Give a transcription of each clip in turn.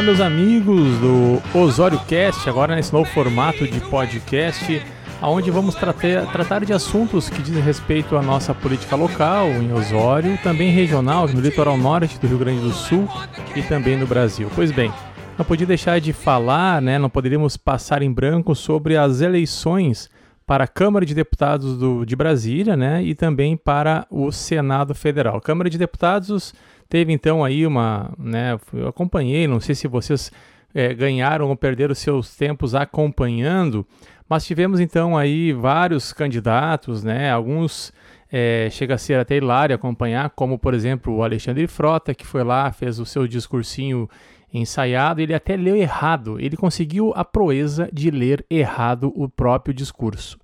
Olá, meus amigos do Osório Cast, agora nesse novo formato de podcast, onde vamos tratar, de assuntos que dizem respeito à nossa política local em Osório, também regional no litoral norte do Rio Grande do Sul e também no Brasil. Pois bem, não podia deixar de falar, né, não poderíamos passar em branco sobre as eleições para a Câmara de Deputados do, de Brasília né, e também para o Senado Federal. Câmara de Deputados teve então aí uma. Né, eu acompanhei, não sei se vocês é, ganharam ou perderam seus tempos acompanhando, mas tivemos então aí vários candidatos, né, alguns. É, chega a ser até hilário acompanhar, como por exemplo o Alexandre Frota, que foi lá, fez o seu discursinho ensaiado, ele até leu errado, ele conseguiu a proeza de ler errado o próprio discurso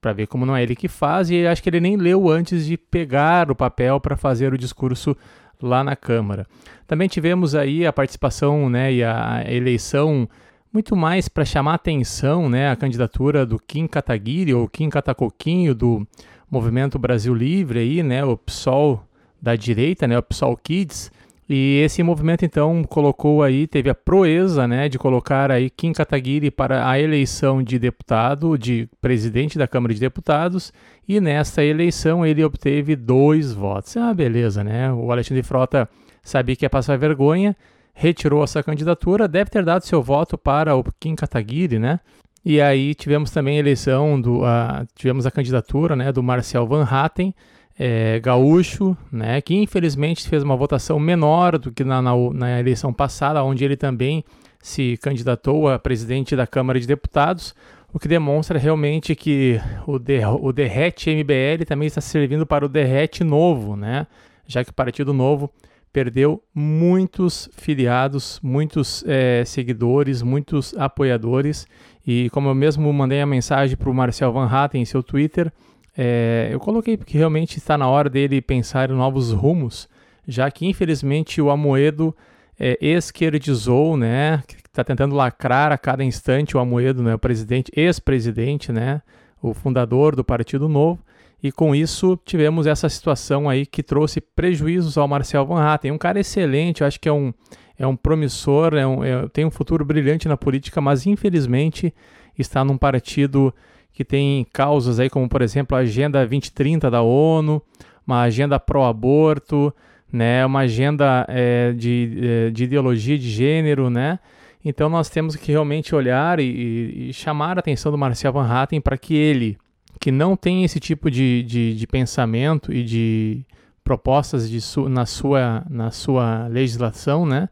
para ver como não é ele que faz, e acho que ele nem leu antes de pegar o papel para fazer o discurso lá na Câmara. Também tivemos aí a participação né, e a eleição muito mais para chamar atenção né, a candidatura do Kim Kataguiri ou Kim Katacoquinho do Movimento Brasil Livre, aí, né, o PSOL da direita, né, o PSOL Kids, e esse movimento então colocou aí, teve a proeza, né, de colocar aí Kim Kataguiri para a eleição de deputado, de presidente da Câmara de Deputados, e nessa eleição ele obteve dois votos. Ah, beleza, né? O Alexandre Frota sabia que ia passar vergonha, retirou essa candidatura, deve ter dado seu voto para o Kim Kataguiri, né? E aí tivemos também a eleição do, a, tivemos a candidatura, né, do Marcel Van Hatten, é, gaúcho, né, que infelizmente fez uma votação menor do que na, na, na, eleição passada, onde ele também se candidatou a presidente da Câmara de Deputados, o que demonstra realmente que o, de, o Derrete MBL também está servindo para o Derrete Novo, né, já que o Partido Novo perdeu muitos filiados, muitos é, seguidores, muitos apoiadores, e como eu mesmo mandei a mensagem para o Marcel Van Hatten em seu Twitter, é, eu coloquei porque realmente está na hora dele pensar em novos rumos, já que infelizmente o Amoedo é, esquerdizou, né? Está tentando lacrar a cada instante o Amoedo, né? O presidente, ex-presidente, né? O fundador do Partido Novo. E com isso tivemos essa situação aí que trouxe prejuízos ao Marcel Van Hatten. Um cara excelente, eu acho que é um, é um promissor, é um, é, tem um futuro brilhante na política, mas infelizmente está num partido que tem causas aí como, por exemplo, a Agenda 2030 da ONU, uma agenda pró-aborto, né, uma agenda é, de, é, de ideologia de gênero, né? Então nós temos que realmente olhar e, e chamar a atenção do Marcel Van Hatten para que ele, que não tem esse tipo de, de, de pensamento e de propostas de su, na, sua, na sua legislação, né?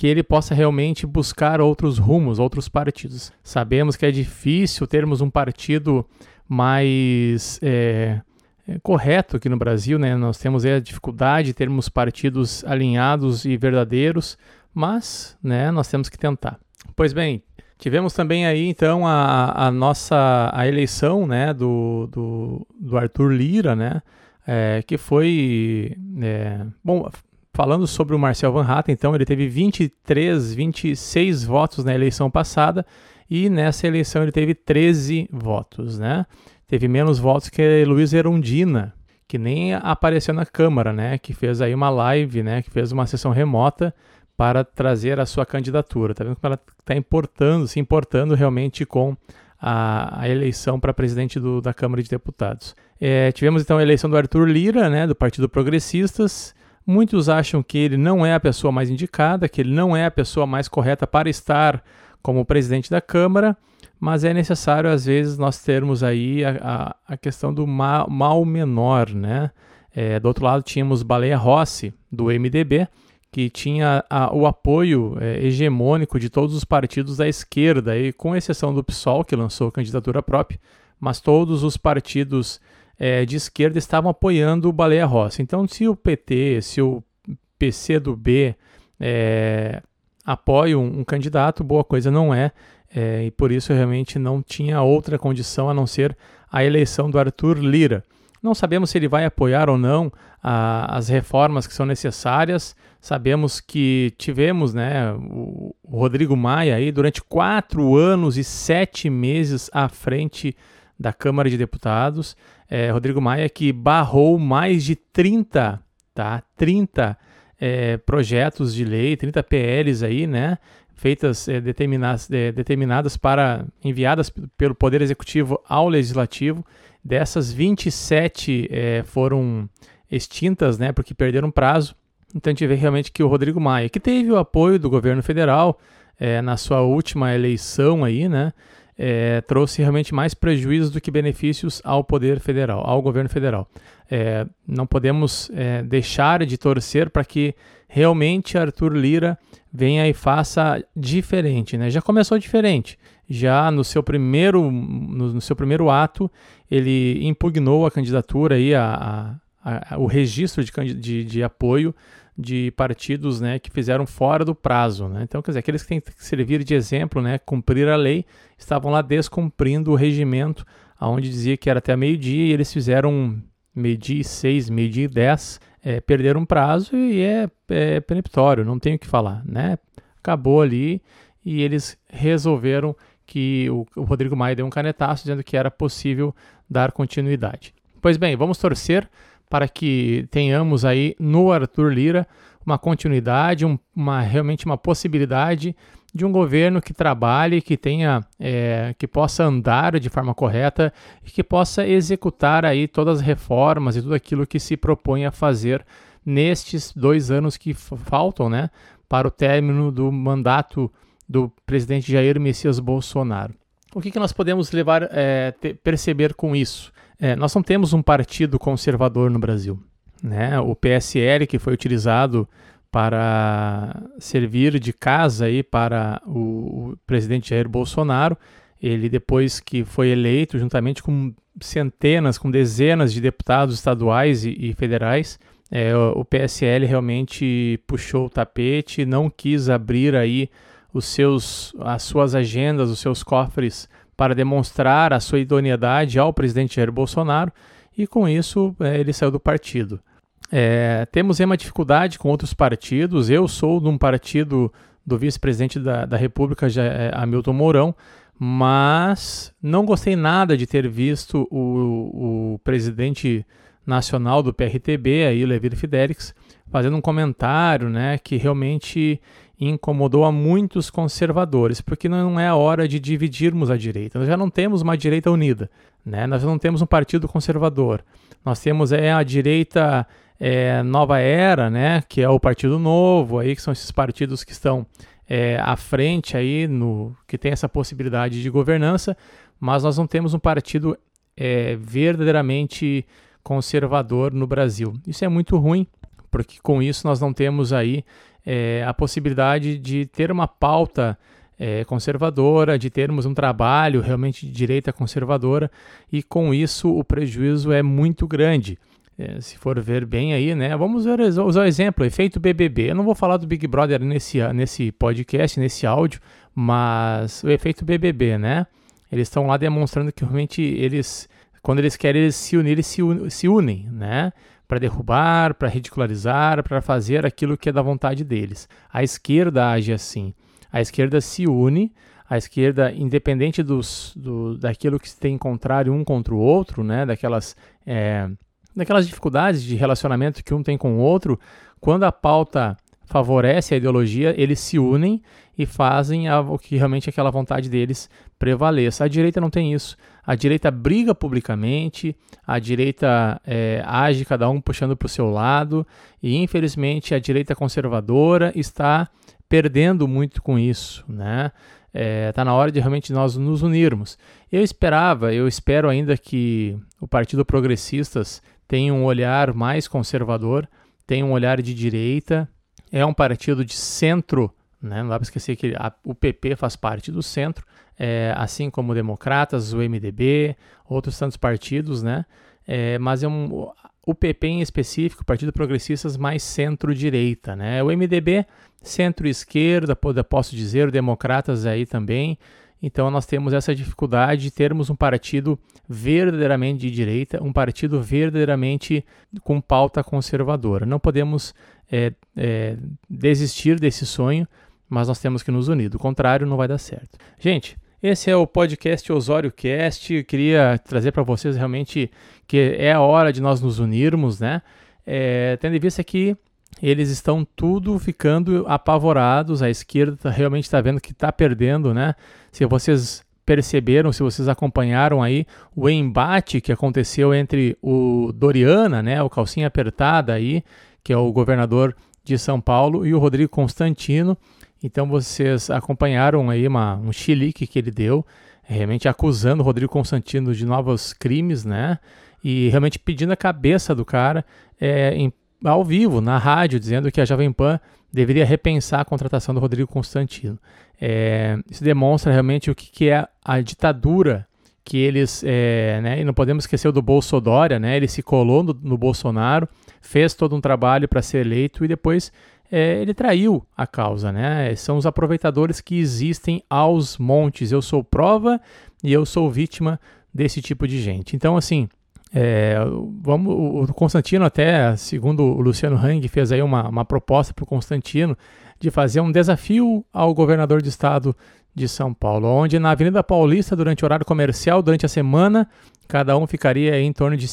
Que ele possa realmente buscar outros rumos, outros partidos. Sabemos que é difícil termos um partido mais é, é, correto aqui no Brasil, né? Nós temos a dificuldade de termos partidos alinhados e verdadeiros, mas, né, nós temos que tentar. Pois bem, tivemos também aí então a, a nossa a eleição, né, do, do, do Arthur Lira, né? É, que foi é, bom Falando sobre o Marcel Van Hatten, então, ele teve 23, 26 votos na eleição passada e nessa eleição ele teve 13 votos, né? Teve menos votos que Luiz Erundina, que nem apareceu na Câmara, né? Que fez aí uma live, né? Que fez uma sessão remota para trazer a sua candidatura. Tá vendo como ela está importando, se importando realmente com a, a eleição para presidente do, da Câmara de Deputados. É, tivemos então a eleição do Arthur Lira, né? Do Partido Progressistas. Muitos acham que ele não é a pessoa mais indicada, que ele não é a pessoa mais correta para estar como presidente da Câmara, mas é necessário, às vezes, nós termos aí a, a, a questão do mal, mal menor, né? É, do outro lado, tínhamos Baleia Rossi, do MDB, que tinha a, o apoio é, hegemônico de todos os partidos da esquerda, e com exceção do PSOL, que lançou candidatura própria, mas todos os partidos é, de esquerda estavam apoiando o Baleia Rossi. Então, se o PT, se o PC do B é, apoia um, um, candidato, boa coisa não é, é, e por isso realmente não tinha outra condição a não ser a eleição do Arthur Lira. Não sabemos se ele vai apoiar ou não a, as reformas que são necessárias. Sabemos que tivemos né, o, o Rodrigo Maia aí durante quatro anos e sete meses à frente da Câmara de Deputados é, Rodrigo Maia, que barrou mais de 30, tá? 30 é, projetos de lei, 30 PLs aí, né? feitas é, determinadas, é, determinadas para enviadas pelo Poder Executivo ao Legislativo. Dessas 27 é, foram extintas, né, porque perderam prazo. Então a gente vê realmente que o Rodrigo Maia, que teve o apoio do governo federal é, na sua última eleição aí, né, é, trouxe realmente mais prejuízos do que benefícios ao poder federal, ao governo federal. É, não podemos é, deixar de torcer para que realmente Arthur Lira venha e faça diferente, né? Já começou diferente. Já no seu primeiro, no, no seu primeiro ato, ele impugnou a candidatura aí, a, a, a o registro de, de, de apoio de partidos né, que fizeram fora do prazo. Né? Então, quer dizer, aqueles que têm que servir de exemplo, né, cumprir a lei, estavam lá descumprindo o regimento, onde dizia que era até meio-dia e eles fizeram meio-dia e seis, meio-dia e dez, é, perderam prazo e é, é peremptório, não tenho o que falar. Né? Acabou ali e eles resolveram que o, o Rodrigo Maia deu um canetaço dizendo que era possível dar continuidade. Pois bem, vamos torcer para que tenhamos aí no Arthur Lira uma continuidade, um, uma realmente uma possibilidade de um governo que trabalhe, que tenha, é, que possa andar de forma correta e que possa executar aí todas as reformas e tudo aquilo que se propõe a fazer nestes dois anos que faltam, né, para o término do mandato do presidente Jair Messias Bolsonaro. O que, que nós podemos levar, é, perceber com isso? É, nós não temos um partido conservador no Brasil. Né? O PSL, que foi utilizado para servir de casa aí para o, o presidente Jair Bolsonaro, ele depois que foi eleito, juntamente com centenas, com dezenas de deputados estaduais e, e federais, é, o, PSL realmente puxou o tapete, não quis abrir aí os seus, as suas agendas, os seus cofres para demonstrar a sua idoneidade ao presidente Jair Bolsonaro e com isso é, ele saiu do partido. É, temos uma dificuldade com outros partidos. Eu sou de um partido do vice-presidente da, da República, já, é, Hamilton Mourão, mas não gostei nada de ter visto o, o presidente nacional do PRTB, aí, Levi Fidelix, fazendo um comentário né, que realmente incomodou a muitos conservadores, porque não é hora de dividirmos a direita. Nós já não temos uma direita unida, né? nós não temos um partido conservador. Nós temos é, a direita é, Nova Era, né? que é o Partido Novo, aí, que são esses partidos que estão é, à frente, aí no, que tem essa possibilidade de governança, mas nós não temos um partido é, verdadeiramente conservador no Brasil. Isso é muito ruim, porque com isso nós não temos aí é, a possibilidade de ter uma pauta é, conservadora, de termos um trabalho realmente de direita conservadora, e com isso o prejuízo é muito grande. É, se for ver bem aí, né? Vamos ver, usar o exemplo, efeito BBB. Eu não vou falar do Big Brother nesse, nesse podcast, nesse áudio, mas o efeito BBB, né? Eles estão lá demonstrando que realmente eles, quando eles querem eles se unir, eles se, un, se unem, né? Para derrubar, para ridicularizar, para fazer aquilo que é da vontade deles. A esquerda age assim. A esquerda se une, a esquerda, independente dos, do, daquilo que se tem contrário um contra o outro, né, daquelas, é, daquelas dificuldades de relacionamento que um tem com o outro, quando a pauta favorece a ideologia, eles se unem e fazem a, o que realmente aquela vontade deles prevaleça. A direita não tem isso. A direita briga publicamente, a direita é, age cada um puxando para o seu lado, e infelizmente a direita conservadora está perdendo muito com isso, né? Está é, tá na hora de realmente nós nos unirmos. Eu esperava, eu espero ainda que o Partido Progressistas tenha um olhar mais conservador, tenha um olhar de direita, é um partido de centro, né? não dá para esquecer que a, o PP faz parte do centro, é, assim como Democratas, o MDB, outros tantos partidos, né? É, mas é um, o PP em específico, Partido Progressistas mais centro-direita, né? O MDB centro-esquerda, posso dizer, o Democratas aí também. Então nós temos essa dificuldade de termos um partido verdadeiramente de direita, um partido verdadeiramente com pauta conservadora. Não podemos é, é, desistir desse sonho, mas nós temos que nos unir. Do contrário, não vai dar certo. Gente, esse é o podcast Osório Cast. queria trazer para vocês realmente que é a hora de nós nos unirmos, né? É, tendo em vista que eles estão tudo ficando apavorados. A esquerda tá, realmente está vendo que está perdendo, né? Se vocês perceberam, se vocês acompanharam aí o embate que aconteceu entre o Doriana, né, o calcinha apertada aí, que é o governador de São Paulo, e o Rodrigo Constantino. Então vocês acompanharam aí uma, um chilique que ele deu, realmente acusando o Rodrigo Constantino de novos crimes, né? E realmente pedindo a cabeça do cara é, em ao vivo, na rádio, dizendo que a Jovem Pan deveria repensar a contratação do Rodrigo Constantino. É, isso demonstra realmente o que, que é a ditadura que eles, é, né, e não podemos esquecer do Bolsonaro, né, ele se colou no, no Bolsonaro, fez todo um trabalho para ser eleito e depois é, ele traiu a causa, né, são os aproveitadores que existem aos montes, eu sou prova e eu sou vítima desse tipo de gente. Então, assim, é, vamos, o Constantino até, segundo o Luciano Hang, fez aí uma, uma proposta para o Constantino de fazer um desafio ao governador de estado de São Paulo, onde na Avenida Paulista, durante o horário comercial, durante a semana, cada um ficaria em torno de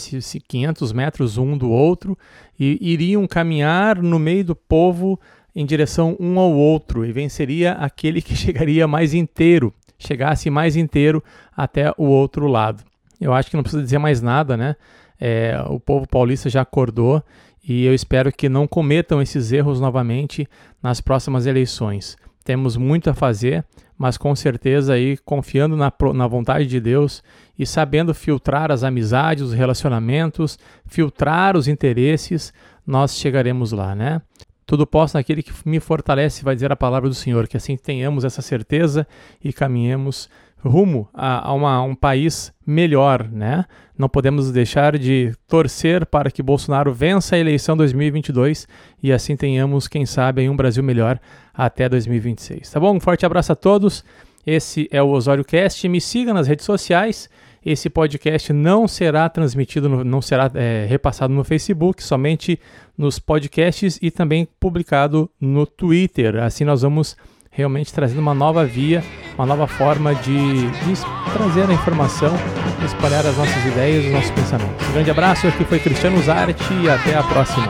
500 metros um do outro e iriam caminhar no meio do povo em direção um ao outro e venceria aquele que chegaria mais inteiro, chegasse mais inteiro até o outro lado. Eu acho que não precisa dizer mais nada, né? É, o povo paulista já acordou e eu espero que não cometam esses erros novamente nas próximas eleições. Temos muito a fazer, mas com certeza aí confiando na, na vontade de Deus e sabendo filtrar as amizades, os relacionamentos, filtrar os interesses, nós chegaremos lá, né? Tudo posso naquele que me fortalece, vai dizer a palavra do Senhor, que assim tenhamos essa certeza e caminhemos rumo a, a uma, um país melhor, né? Não podemos deixar de torcer para que Bolsonaro vença a eleição 2022 e assim tenhamos, quem sabe, um Brasil melhor até 2026. Tá bom? Um forte abraço a todos. Esse é o Osório Cast. Me siga nas redes sociais. Esse podcast não será transmitido, não será é, repassado no Facebook, somente nos podcasts e também publicado no Twitter. Assim nós vamos realmente trazendo uma nova via, uma nova forma de, de trazer a informação, espalhar as nossas ideias, os nossos pensamentos. Um grande abraço, aqui foi Cristiano Zarte e até a próxima.